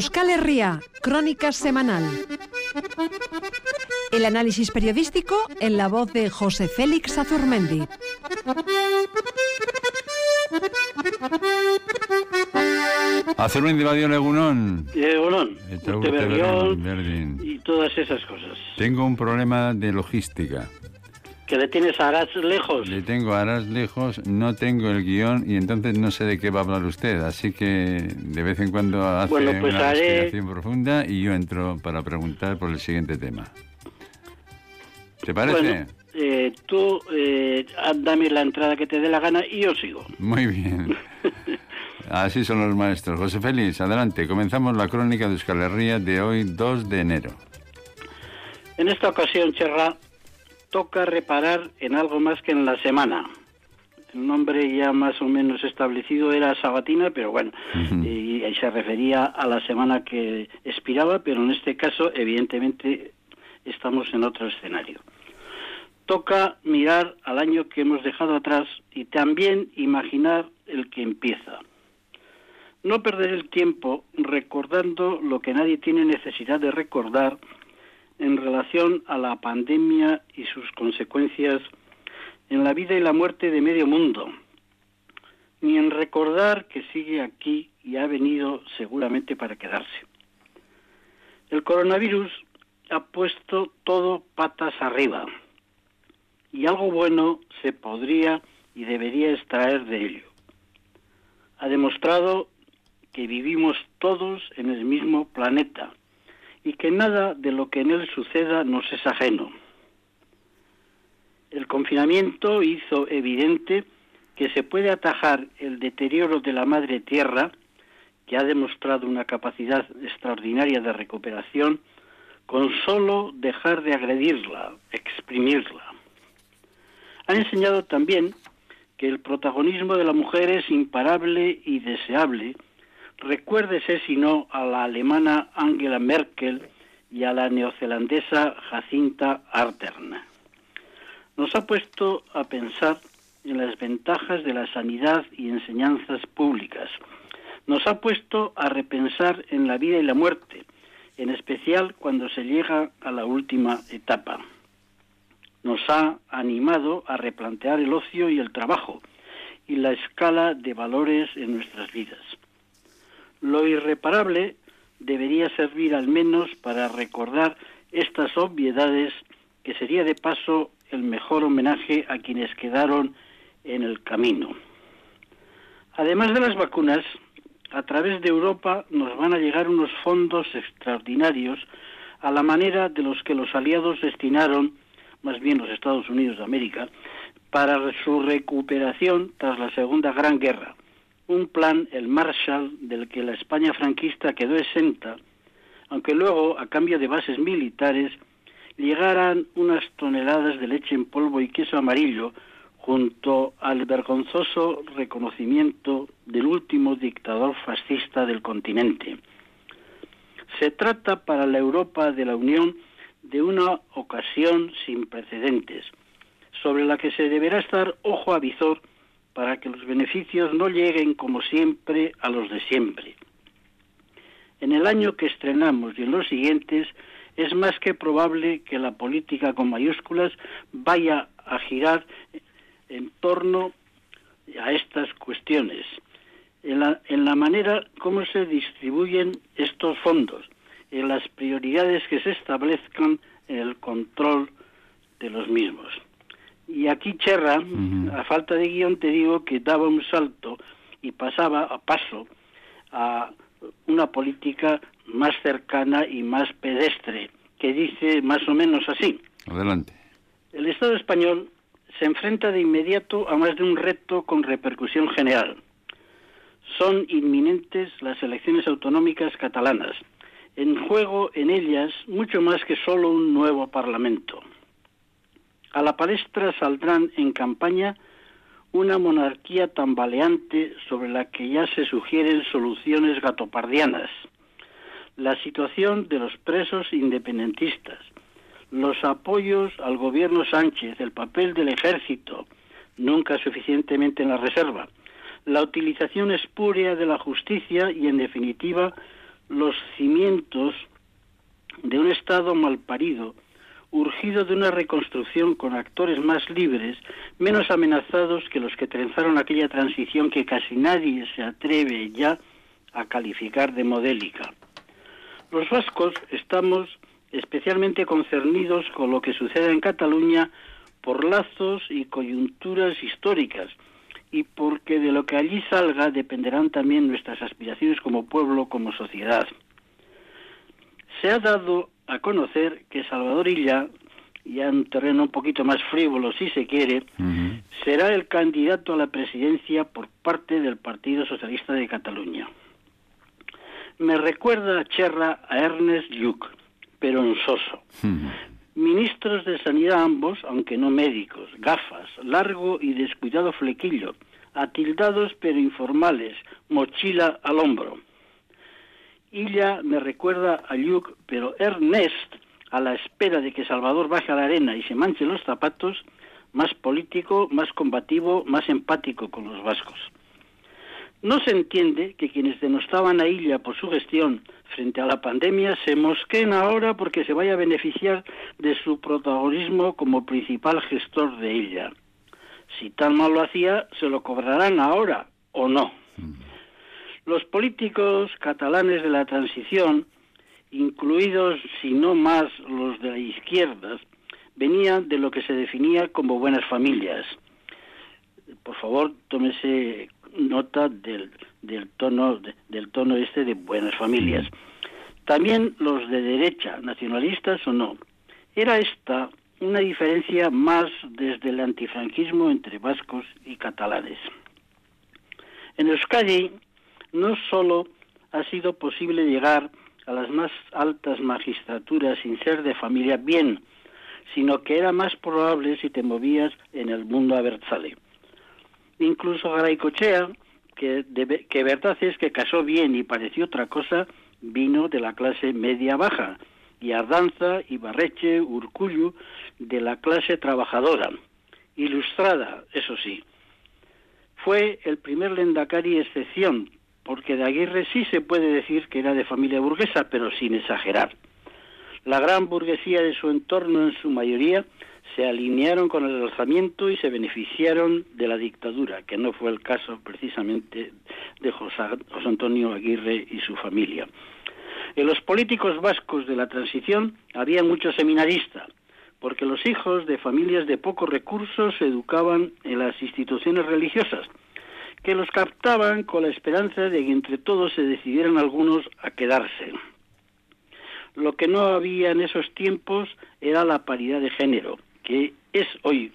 Euskal Herria, Crónica Semanal. El análisis periodístico en la voz de José Félix Azurmendi. Azurmendi Badio Egunón. Egunón, Eta Urte urte Berrión berdin. y todas esas cosas. Tengo un problema de logística. Que le tienes a Arás lejos. Le tengo a Aras lejos, no tengo el guion y entonces no sé de qué va a hablar usted. Así que de vez en cuando hace Bueno, pues una haré- respiración profunda y yo entro para preguntar por el siguiente tema. ¿Te parece? Bueno, eh, tú eh, dame la entrada que te dé la gana y yo sigo. Muy bien. Así son los maestros. José Félix, adelante. Comenzamos la crónica de Euskal Herria de hoy, 2 de enero. En esta ocasión, Cherra, toca reparar en algo más que en la semana. El nombre ya más o menos establecido era Sabatina, pero bueno, y, y se refería a la semana que expiraba, pero en este caso, evidentemente, estamos en otro escenario. Toca mirar al año que hemos dejado atrás y también imaginar el que empieza. No perder el tiempo recordando lo que nadie tiene necesidad de recordar en relación a la pandemia y sus consecuencias en la vida y la muerte de medio mundo, ni en recordar que sigue aquí y ha venido seguramente para quedarse. El coronavirus ha puesto todo patas arriba y algo bueno se podría y debería extraer de ello. Ha demostrado que vivimos todos en el mismo planeta y que nada de lo que en él suceda nos es ajeno. El confinamiento hizo evidente que se puede atajar el deterioro de la madre tierra, que ha demostrado una capacidad extraordinaria de recuperación, con solo dejar de agredirla, exprimirla. Ha enseñado también que el protagonismo de la mujer es imparable y deseable, Recuérdese si no a la alemana Angela Merkel y a la neozelandesa Jacinta Ardern. Nos ha puesto a pensar en las ventajas de la sanidad y enseñanzas públicas. Nos ha puesto a repensar en la vida y la muerte, en especial cuando se llega a la última etapa. Nos ha animado a replantear el ocio y el trabajo y la escala de valores en nuestras vidas. Lo irreparable debería servir al menos para recordar estas obviedades que sería de paso el mejor homenaje a quienes quedaron en el camino. Además de las vacunas, a través de Europa nos van a llegar unos fondos extraordinarios a la manera de los que los aliados destinaron, más bien los Estados Unidos de América, para su recuperación tras la Segunda Gran Guerra un plan, el Marshall, del que la España franquista quedó exenta, aunque luego, a cambio de bases militares, llegaran unas toneladas de leche en polvo y queso amarillo junto al vergonzoso reconocimiento del último dictador fascista del continente. Se trata para la Europa de la Unión de una ocasión sin precedentes, sobre la que se deberá estar ojo a visor para que los beneficios no lleguen como siempre a los de siempre. En el año que estrenamos y en los siguientes es más que probable que la política con mayúsculas vaya a girar en torno a estas cuestiones, en la, manera como se distribuyen estos fondos, en las prioridades que se establezcan en el control de los mismos. Y aquí Cherra, uh -huh. a falta de guion, te digo que daba un salto y pasaba a paso a una política más cercana y más pedestre, que dice más o menos así. Adelante. El Estado español se enfrenta de inmediato a más de un reto con repercusión general. Son inminentes las elecciones autonómicas catalanas. En juego en ellas mucho más que solo un nuevo Parlamento. A la palestra saldrán en campaña una monarquía tambaleante sobre la que ya se sugieren soluciones gatopardianas, la situación de los presos independentistas, los apoyos al gobierno Sánchez, el papel del ejército, nunca suficientemente en la reserva, la utilización espúrea de la justicia y, en definitiva, los cimientos de un Estado malparido, urgido de una reconstrucción con actores más libres, menos amenazados que los que trenzaron aquella transición que casi nadie se atreve ya a calificar de modélica. Los vascos estamos especialmente concernidos con lo que sucede en Cataluña por lazos y coyunturas históricas y porque de lo que allí salga dependerán también nuestras aspiraciones como pueblo, como sociedad. Se ha dado a conocer que Salvador Illa, ya en terreno un poquito más frívolo si se quiere, será el candidato a la presidencia por parte del Partido Socialista de Cataluña. Me recuerda a Cherra a Ernest Lluch, pero en soso. Ministros de Sanidad ambos, aunque no médicos, gafas, largo y descuidado flequillo, atildados pero informales, mochila al hombro. Illa me recuerda a Luke, pero Ernest, a la espera de que Salvador baje a la arena y se manche los zapatos, más político, más combativo, más empático con los vascos. No se entiende que quienes denostaban a Illa por su gestión frente a la pandemia se mosquen ahora porque se vaya a beneficiar de su protagonismo como principal gestor de ella. Si tan mal lo hacía, se lo cobrarán ahora o no. Los políticos catalanes de la transición, incluidos si no más los de la izquierda, venían de lo que se definía como buenas familias. Por favor, tómese nota del, del tono del tono este de buenas familias. También los de derecha, nacionalistas o no. Era esta una diferencia más desde el antifranquismo entre vascos y catalanes. En Euskadi no solo ha sido posible llegar a las más altas magistraturas sin ser de familia bien, sino que era más probable si te movías en el mundo abertzale. Incluso Garaycochea, que, que verdad es que casó bien y pareció otra cosa, vino de la clase media-baja, y Ardanza, Ibarreche, Urcullu, de la clase trabajadora, ilustrada, eso sí. Fue el primer lendakari excepción, porque de Aguirre sí se puede decir que era de familia burguesa, pero sin exagerar. La gran burguesía de su entorno, en su mayoría, se alinearon con el alzamiento y se beneficiaron de la dictadura, que no fue el caso precisamente de José, Antonio Aguirre y su familia. En los políticos vascos de la transición había muchos seminaristas, porque los hijos de familias de pocos recursos se educaban en las instituciones religiosas, que los captaban con la esperanza de que entre todos se decidieran algunos a quedarse. Lo que no había en esos tiempos era la paridad de género, que es hoy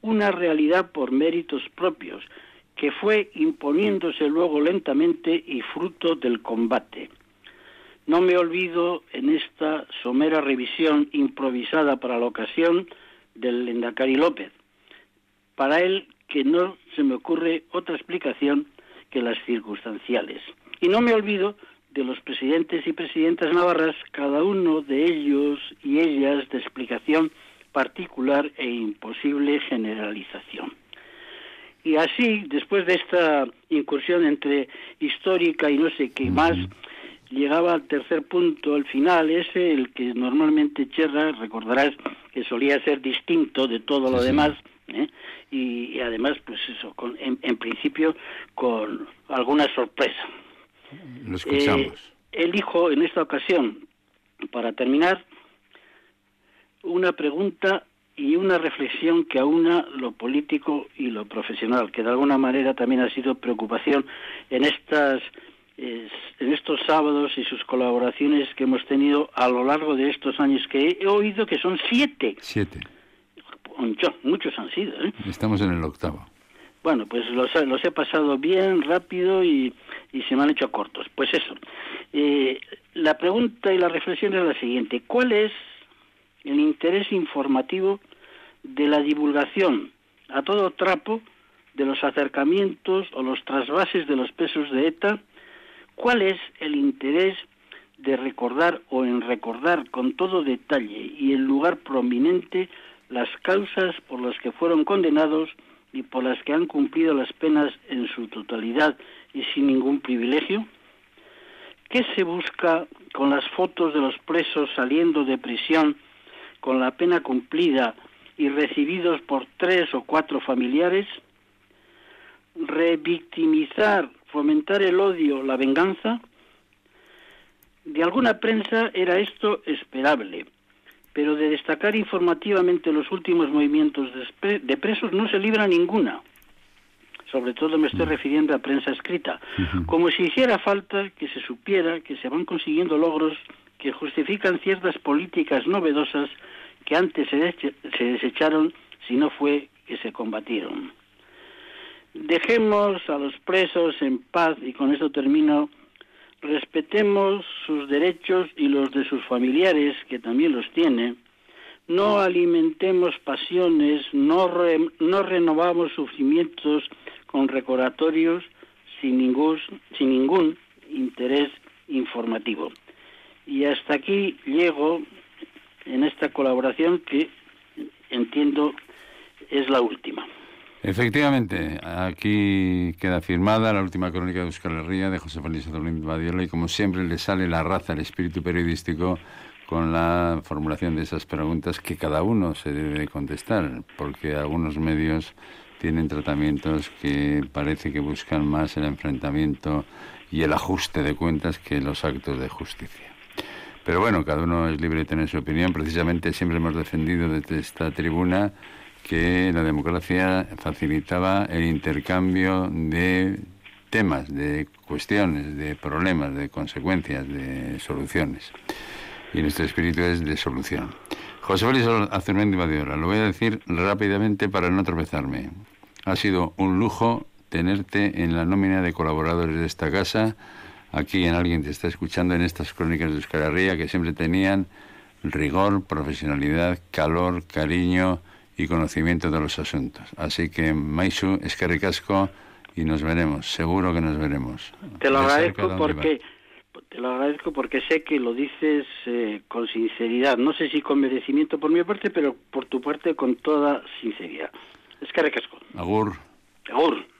una realidad por méritos propios, que fue imponiéndose luego lentamente y fruto del combate. No me olvido en esta somera revisión improvisada para la ocasión del Lendakari López. Para él que no se me ocurre otra explicación que las circunstanciales. Y no me olvido de los presidentes y presidentas navarras, cada uno de ellos y ellas de explicación particular e imposible generalización. Y así, después de esta incursión entre histórica y no sé qué más, llegaba al tercer punto, al final, ese, el que normalmente Cherra, recordarás que solía ser distinto de todo lo demás, ¿eh? y, además, pues eso, con, en, principio, con alguna sorpresa. Lo escuchamos. Eh, elijo en esta ocasión, para terminar, una pregunta y una reflexión que aúna lo político y lo profesional, que de alguna manera también ha sido preocupación en estas en estos sábados y sus colaboraciones que hemos tenido a lo largo de estos años, que he oído que son siete. Siete. Muchos han sido. ¿eh? Estamos en el octavo. Bueno, pues los, los he pasado bien, rápido y, y, se me han hecho cortos. Pues eso. Eh, la pregunta y la reflexión es la siguiente. ¿Cuál es el interés informativo de la divulgación a todo trapo de los acercamientos o los trasvases de los pesos de ETA ¿Cuál es el interés de recordar o en recordar con todo detalle y en lugar prominente las causas por las que fueron condenados y por las que han cumplido las penas en su totalidad y sin ningún privilegio? ¿Qué se busca con las fotos de los presos saliendo de prisión con la pena cumplida y recibidos por tres o cuatro familiares? ¿Revictimizar, fomentar el odio, la venganza? De alguna prensa era esto esperable, pero de destacar informativamente los últimos movimientos de presos no se libra ninguna. Sobre todo me estoy mm. refiriendo a prensa escrita. Como si hiciera falta que se supiera que se van consiguiendo logros que justifican ciertas políticas novedosas que antes se, se desecharon si no fue que se combatieron. Dejemos a los presos en paz y con esto termino respetemos sus derechos y los de sus familiares, que también los tiene, no alimentemos pasiones, no, no renovamos sufrimientos con recordatorios sin ningún, sin ningún interés informativo. Y hasta aquí llego en esta colaboración que entiendo es la última. Efectivamente, aquí queda firmada la última crónica de Euskal Herria de José Félix Adolín Badiola y como siempre le sale la raza, el espíritu periodístico con la formulación de esas preguntas que cada uno se debe contestar, porque algunos medios tienen tratamientos que parece que buscan más el enfrentamiento y el ajuste de cuentas que los actos de justicia. Pero bueno, cada uno es libre de tener su opinión. Precisamente siempre hemos defendido desde esta tribuna que la democracia facilitaba el intercambio de temas, de cuestiones, de problemas, de consecuencias, de soluciones. Y nuestro espíritu es de solución. José Félix Azurmendi Badiola, lo voy a decir rápidamente para no tropezarme. Ha sido un lujo tenerte en la nómina de colaboradores de esta casa. Aquí en alguien te está escuchando en estas crónicas de Euskal que siempre tenían rigor, profesionalidad, calor, cariño, y conocimiento de los asuntos. Así que, Maisu, es que ricasco y nos veremos, seguro que nos veremos. Te lo agradezco porque te lo agradezco porque sé que lo dices eh, con sinceridad, no sé si con merecimiento por mi parte, pero por tu parte con toda sinceridad. Es que ricasco. Agur. Agur.